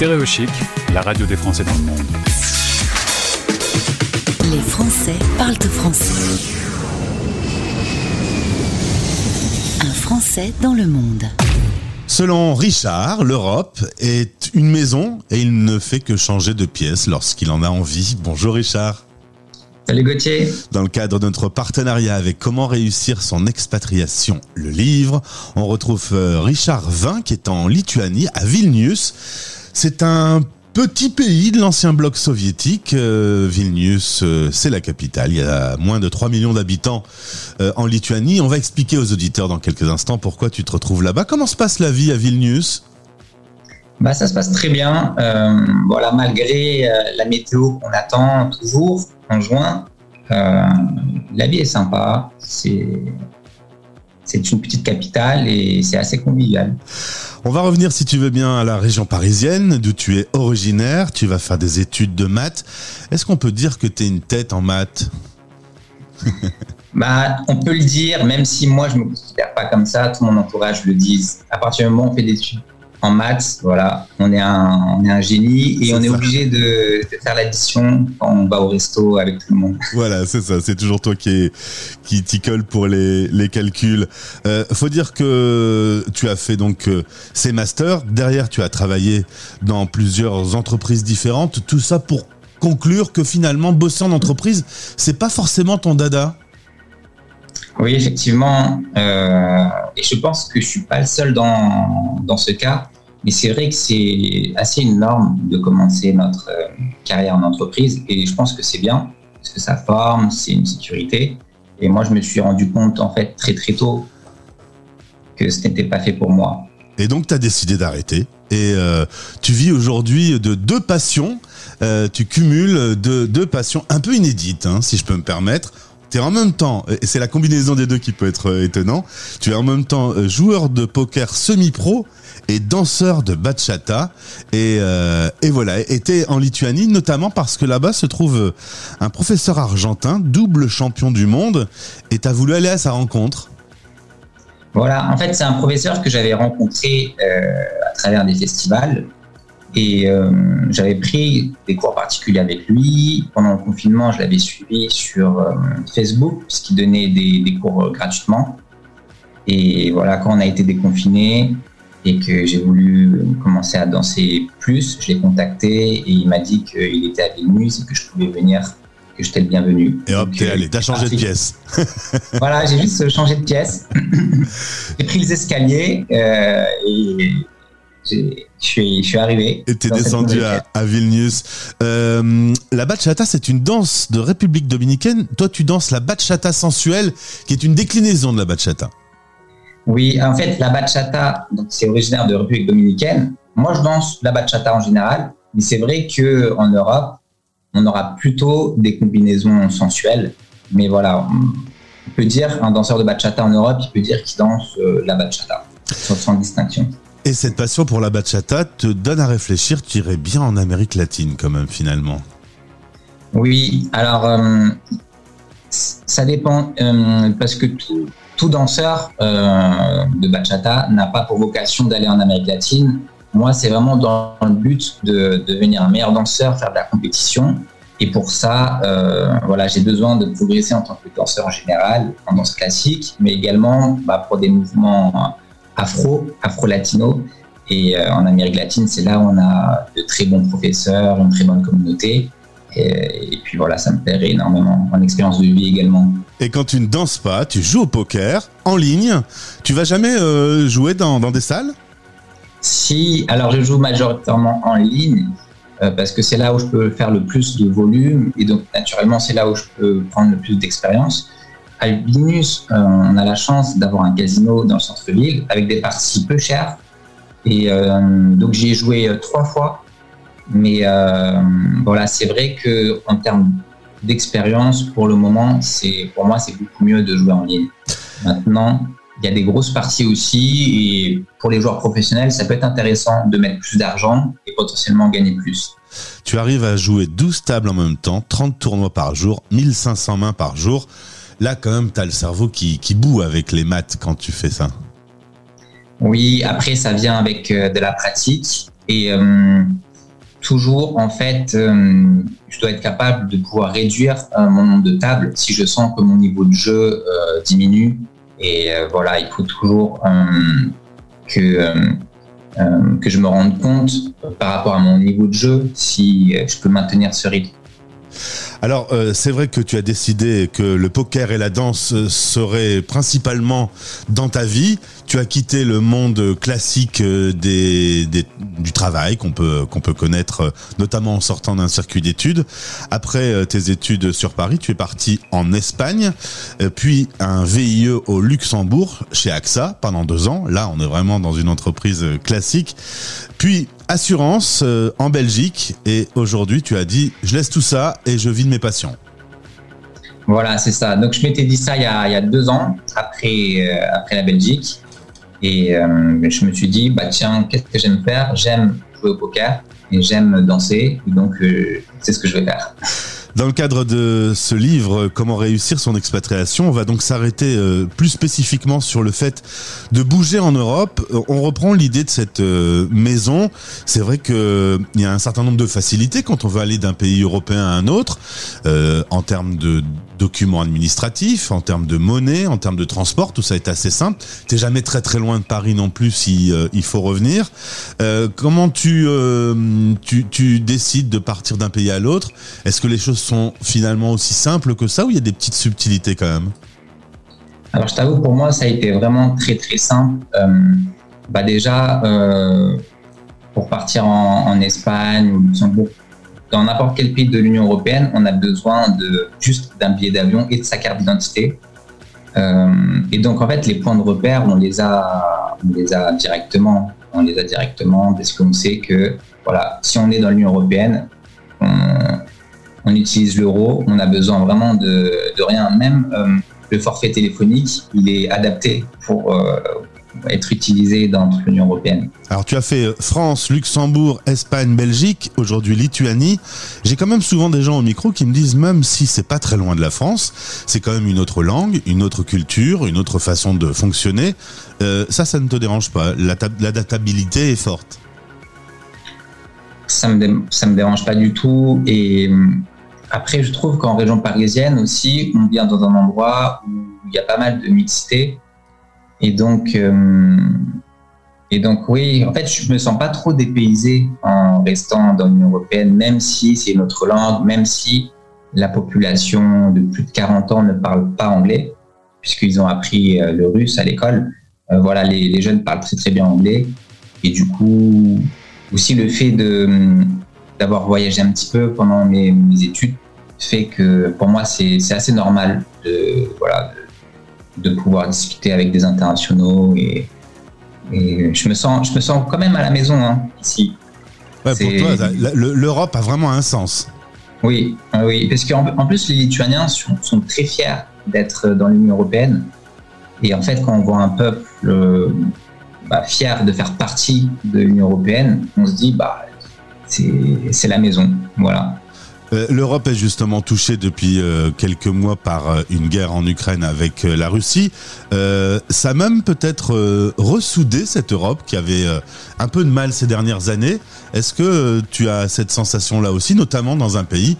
Stéréochic, la radio des Français dans le monde. Les Français parlent français. Un Français dans le monde. Selon Richard, l'Europe est une maison et il ne fait que changer de pièce lorsqu'il en a envie. Bonjour Richard. Salut Gauthier. Dans le cadre de notre partenariat avec Comment réussir son expatriation, le livre, on retrouve euh, Richard Vin qui est en Lituanie, à Vilnius. C'est un petit pays de l'ancien bloc soviétique. Euh, Vilnius, euh, c'est la capitale. Il y a moins de 3 millions d'habitants en Lituanie. On va expliquer aux auditeurs dans quelques instants pourquoi tu te retrouves là-bas. Comment se passe la vie à Vilnius? Bah, ça se passe très bien. voilà, malgré la météo qu'on attend toujours, en juin. Euh, la vie est sympa, c'est c'est une petite capitale et c'est assez convivial. On va revenir, si tu veux bien, à la région parisienne, d'où tu es originaire. Tu vas faire des études de maths. Est-ce qu'on peut dire que tu es une tête en maths bah, On peut le dire, même si moi, je ne me considère pas comme ça. Tout mon entourage le dit. À partir du moment où on fait des études en maths, voilà, on est un, on est un génie et on est obligé de, de faire l'addition quand on va au resto avec tout le monde. Voilà, c'est ça, c'est toujours toi qui qui t'y colle pour les, les calculs. Euh, faut dire que tu as fait donc euh, ces masters. Derrière, tu as travaillé dans plusieurs entreprises différentes. Tout ça pour conclure que finalement, bosser en entreprise, c'est pas forcément ton dada. Oui, effectivement. Euh, et je pense que je suis pas le seul dans, dans ce cas. Mais c'est vrai que c'est assez une norme de commencer notre euh, carrière en entreprise. Et je pense que c'est bien, parce que ça forme, c'est une sécurité. Et moi, je me suis rendu compte, en fait, très très tôt, que ce n'était pas fait pour moi. Et donc, tu as décidé d'arrêter. Et euh, tu vis aujourd'hui de deux passions. tu cumules deux, deux passions un peu inédites, hein, si je peux me permettre tu es en même temps, et c'est la combinaison des deux qui peut être euh, étonnant, tu es en même temps euh, joueur de poker semi-pro et danseur de bachata. Et, euh, et voilà, était en Lituanie, notamment parce que là-bas se trouve un professeur argentin, double champion du monde, et tu as voulu aller à sa rencontre. Voilà, en fait, c'est un professeur que j'avais rencontré à travers des festivals et euh, j'avais pris des cours particuliers avec lui. Pendant le confinement, je l'avais suivi sur euh, Facebook, puisqu'il donnait des, des cours euh, gratuitement. Et voilà, quand on a été déconfiné et que j'ai voulu commencer à danser plus, je l'ai contacté et il m'a dit qu'il était à Vilnius et que je pouvais venir, que j'étais le bienvenu. Et hop, t'es allé, t'as changé de pièce. voilà, j'ai juste changé de pièce. j'ai pris les escaliers euh, et je suis, je suis arrivé. Et t'es descendu à, Vilnius. Euh, la bachata, c'est une danse de République dominicaine. Toi, tu danses la bachata sensuelle, qui est une déclinaison de la bachata. Oui, en fait, la bachata, c'est originaire de République dominicaine. Moi, je danse la bachata en général, mais c'est vrai que en Europe, on aura plutôt des combinaisons sensuelles. Mais voilà, on peut dire un danseur de bachata en Europe, il peut dire qu'il danse euh, la bachata sans distinction. Et cette passion pour la bachata te donne à réfléchir, tu irais bien en Amérique latine quand même finalement. Oui, alors euh, ça dépend euh, parce que tout, danseur euh, de bachata n'a pas pour vocation d'aller en Amérique latine. Moi, c'est vraiment dans le but de, devenir un meilleur danseur, faire de la compétition. Et pour ça, voilà, j'ai besoin de progresser en tant que danseur en général, en danse classique, mais également bah, pour des mouvements afro, afro-latino. Et euh, en Amérique latine, c'est là où on a de très bons professeurs, une très bonne communauté. Et, puis voilà, ça me plairait énormément en expérience de vie également. Et quand tu ne danses pas, tu joues au poker en ligne. Tu vas jamais euh, jouer dans, des salles? Si, alors je joue majoritairement en ligne euh, parce que c'est là où je peux faire le plus de volume et donc naturellement c'est là où je peux prendre le plus d'expérience. À Vilnius, euh, on a la chance d'avoir un casino dans le centre-ville avec des parties peu chères. Et euh, donc j'y ai joué euh, trois fois. Mais voilà, c'est vrai que en termes d'expérience, pour le moment, c'est pour moi c'est beaucoup mieux de jouer en ligne. Maintenant, il y a des grosses parties aussi et pour les joueurs professionnels, ça peut être intéressant de mettre plus d'argent et potentiellement gagner plus. Tu arrives à jouer 12 tables en même temps, 30 tournois par jour, 1500 mains par jour. Là, quand même, tu as le cerveau qui, boue avec les maths quand tu fais ça. Oui, après, ça vient avec euh, de la pratique. Et euh, toujours, en fait, euh, je dois être capable de pouvoir réduire mon nombre de tables si je sens que mon niveau de jeu diminue. Et voilà, il faut toujours que, que je me rende compte par rapport à mon niveau de jeu si je peux maintenir ce rythme. Alors, euh, c'est vrai que tu as décidé que le poker et la danse seraient principalement dans ta vie. Tu as quitté le monde classique euh, des, du travail qu'on peut, qu'on peut connaître, euh, notamment en sortant d'un circuit d'études. Après tes études sur Paris, tu es parti en Espagne, puis un VIE au Luxembourg, chez AXA, pendant deux ans. Là, on est vraiment dans une entreprise classique. Puis assurance euh, en Belgique et aujourd'hui tu as dit je laisse tout ça et je vis de mes passions. Voilà, c'est ça. Donc je m'étais dit ça il y a, deux ans après, euh, après la Belgique et euh, je me suis dit bah tiens qu'est-ce que j'aime faire? J'aime jouer au poker et j'aime danser donc c'est ce que je vais faire. Dans le cadre de ce livre, Comment réussir son expatriation, on va donc s'arrêter euh, plus spécifiquement sur le fait de bouger en Europe. On reprend l'idée de cette euh, maison. C'est vrai qu'il y a un certain nombre de facilités quand on veut aller d'un pays européen à un autre, euh, en termes de documents administratifs, en termes de monnaie, en termes de transport, tout ça est assez simple. T'es jamais très très loin de Paris non plus si il faut revenir. comment tu, tu tu décides de partir d'un pays à l'autre? Est-ce que les choses sont finalement aussi simples que ça ou il y a des petites subtilités quand même? Alors je t'avoue, pour moi, ça a été vraiment très très simple. Euh, bah déjà, euh, pour partir en, Espagne ou Luxembourg, dans n'importe quel pays de l'Union européenne, on a besoin de juste d'un billet d'avion et de sa carte d'identité. Euh, et donc en fait, les points de repère, on les a, on les a directement. On les a directement parce qu'on sait que voilà, si on est dans l'Union européenne, on, utilise l'euro, on a besoin vraiment de, rien. Même euh, le forfait téléphonique, il est adapté pour euh, être utilisé dans l'Union européenne. Alors tu as fait euh, France, Luxembourg, Espagne, Belgique, aujourd'hui Lituanie. J'ai quand même souvent des gens au micro qui me disent même si c'est pas très loin de la France, c'est quand même une autre langue, une autre culture, une autre façon de fonctionner. ça, ça ne te dérange pas? L'adaptabilité est forte? Ça me, ça me dérange pas du tout. Et après, je trouve qu'en région parisienne aussi, on vient dans un endroit où il y a pas mal de mixité. Et donc, euh, et donc oui, en fait, je me sens pas trop dépaysé en restant dans l'Union européenne, même si c'est une autre langue, même si la population de plus de 40 ans ne parle pas anglais, puisqu'ils ont appris euh, le russe à l'école. Euh, voilà, les, les, jeunes parlent très très bien anglais. Et du coup, aussi le fait de d'avoir voyagé un petit peu pendant mes, études fait que pour moi c'est assez normal de voilà de, pouvoir discuter avec des internationaux et, et, je me sens je me sens quand même à la maison hein, ici. Ouais, pour toi, l'Europe a vraiment un sens. Oui, oui, parce qu'en en plus les Lituaniens sont, sont très fiers d'être dans l'Union européenne. Et en fait, quand on voit un peuple bah, fier de faire partie de l'Union européenne, on se dit bah c'est la maison, voilà. Euh, L'Europe est justement touchée depuis euh, quelques mois par euh, une guerre en Ukraine avec la Russie. ça a même peut-être ressoudé cette Europe qui avait un peu de mal ces dernières années. Est-ce que tu as cette sensation-là aussi, notamment dans un pays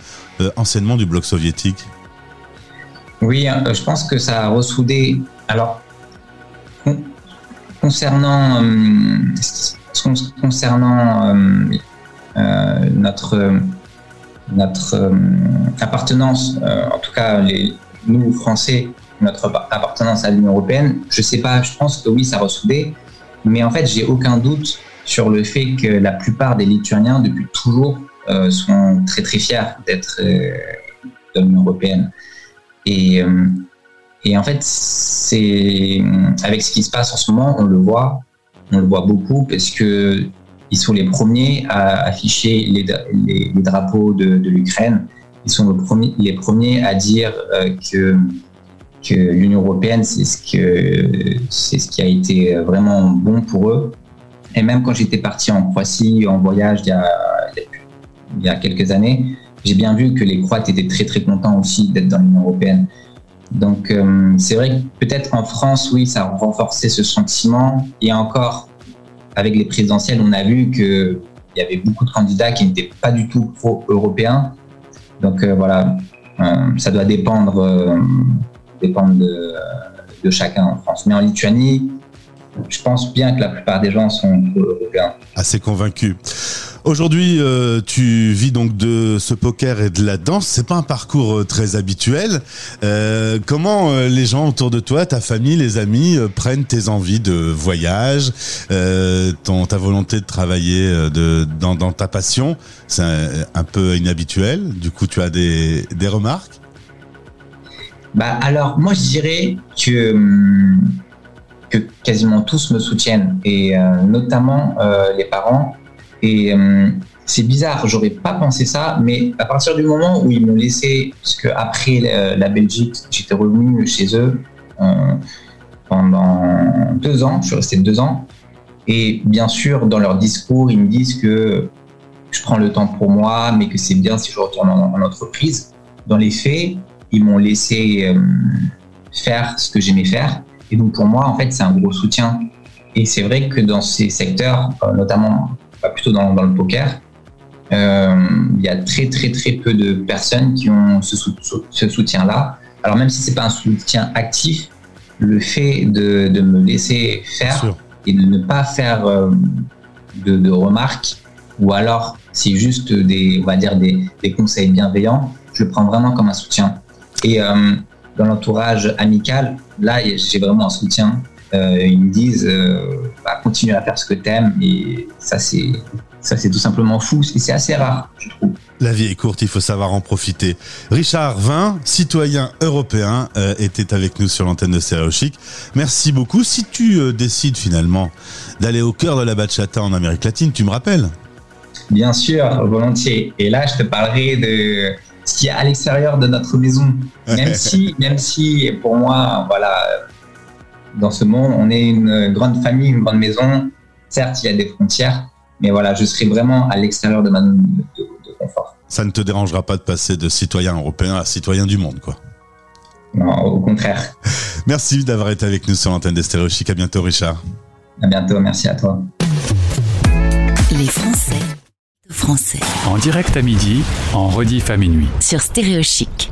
anciennement du bloc soviétique? Oui, je pense que ça a ressoudé. Alors, concernant concernant euh, notre notre appartenance, en tout cas les, nous Français, notre appartenance à l'Union européenne, je sais pas, je pense que oui, ça a ressoudé, mais en fait, j'ai aucun doute sur le fait que la plupart des Lituaniens, depuis toujours, sont très très fiers d'être de l'Union européenne. Et et en fait, c'est avec ce qui se passe en ce moment, on le voit, on le voit beaucoup parce que ils sont les premiers à afficher les, drapeaux de, l'Ukraine. Ils sont les premiers à dire euh, que l'Union européenne, c'est ce qui a été vraiment bon pour eux. Et même quand j'étais parti en Croatie en voyage il y a, il y a quelques années, j'ai bien vu que les Croates étaient très très contents aussi d'être dans l'Union européenne. Donc euh, c'est vrai que peut-être en France, oui, ça a renforcé ce sentiment. Et encore, avec les présidentielles, on a vu qu'il y avait beaucoup de candidats qui n'étaient pas du tout pro-européens. Donc voilà, ça doit dépendre, dépendre de, chacun en France. Mais en Lituanie, je pense bien que la plupart des gens sont européens. Assez convaincus. Aujourd'hui, euh, tu vis donc de ce poker et de la danse. C'est pas un parcours euh, très habituel. Euh, comment les gens autour de toi, ta famille, les amis, prennent tes envies de voyage, ta volonté de travailler de, dans, ta passion? C'est un, peu inhabituel. Du coup, tu as des, des remarques? Bah alors, moi, je dirais que hum, quasiment tous me soutiennent, et notamment les parents. Et euh, c'est bizarre, j'aurais pas pensé ça, mais à partir du moment où ils m'ont laissé, parce que après la Belgique, j'étais revenu chez eux pendant deux ans, je suis resté deux ans, et bien sûr, dans leur discours, ils me disent que je prends le temps pour moi, mais que c'est bien si je retourne en, en, entreprise. Dans les faits, ils m'ont laissé faire ce que j'aimais faire. Et donc pour moi, en fait, c'est un gros soutien. Et c'est vrai que dans ces secteurs, euh, notamment plutôt dans, dans le poker, euh, il y a très très très peu de personnes qui ont ce, ce soutien-là. Alors même si c'est pas un soutien actif, le fait de, de me laisser faire et de ne pas faire euh, de, de, remarques, ou alors c'est juste des, on va dire des, des, conseils bienveillants, je le prends vraiment comme un soutien. Et euh, dans l'entourage amical, là, j'ai vraiment un soutien. Euh, ils me disent, euh, bah, continue à faire ce que tu aimes. Et ça, c'est ça, c'est tout simplement fou. Et c'est assez rare, je trouve. La vie est courte, il faut savoir en profiter. Richard Vin, citoyen européen, euh, était avec nous sur l'antenne de Stéréo Merci beaucoup. Si tu décides finalement d'aller au cœur de la bachata en Amérique latine, tu me rappelles? Bien sûr, volontiers. Et là, je te parlerai de ce qui est à l'extérieur de notre maison. Même si, même si, pour moi, voilà, dans ce monde, on est une grande famille, une grande maison. Certes, il y a des frontières, mais voilà, je serai vraiment à l'extérieur de ma zone de, confort. Ça ne te dérangera pas de passer de citoyen européen à citoyen du monde, quoi. Non, au contraire. Merci d'avoir été avec nous sur l'antenne des Stéréochiques. À bientôt, Richard. À bientôt, merci à toi. Les Français français. En direct à midi, en rediff à minuit. Sur Stéréo Chic.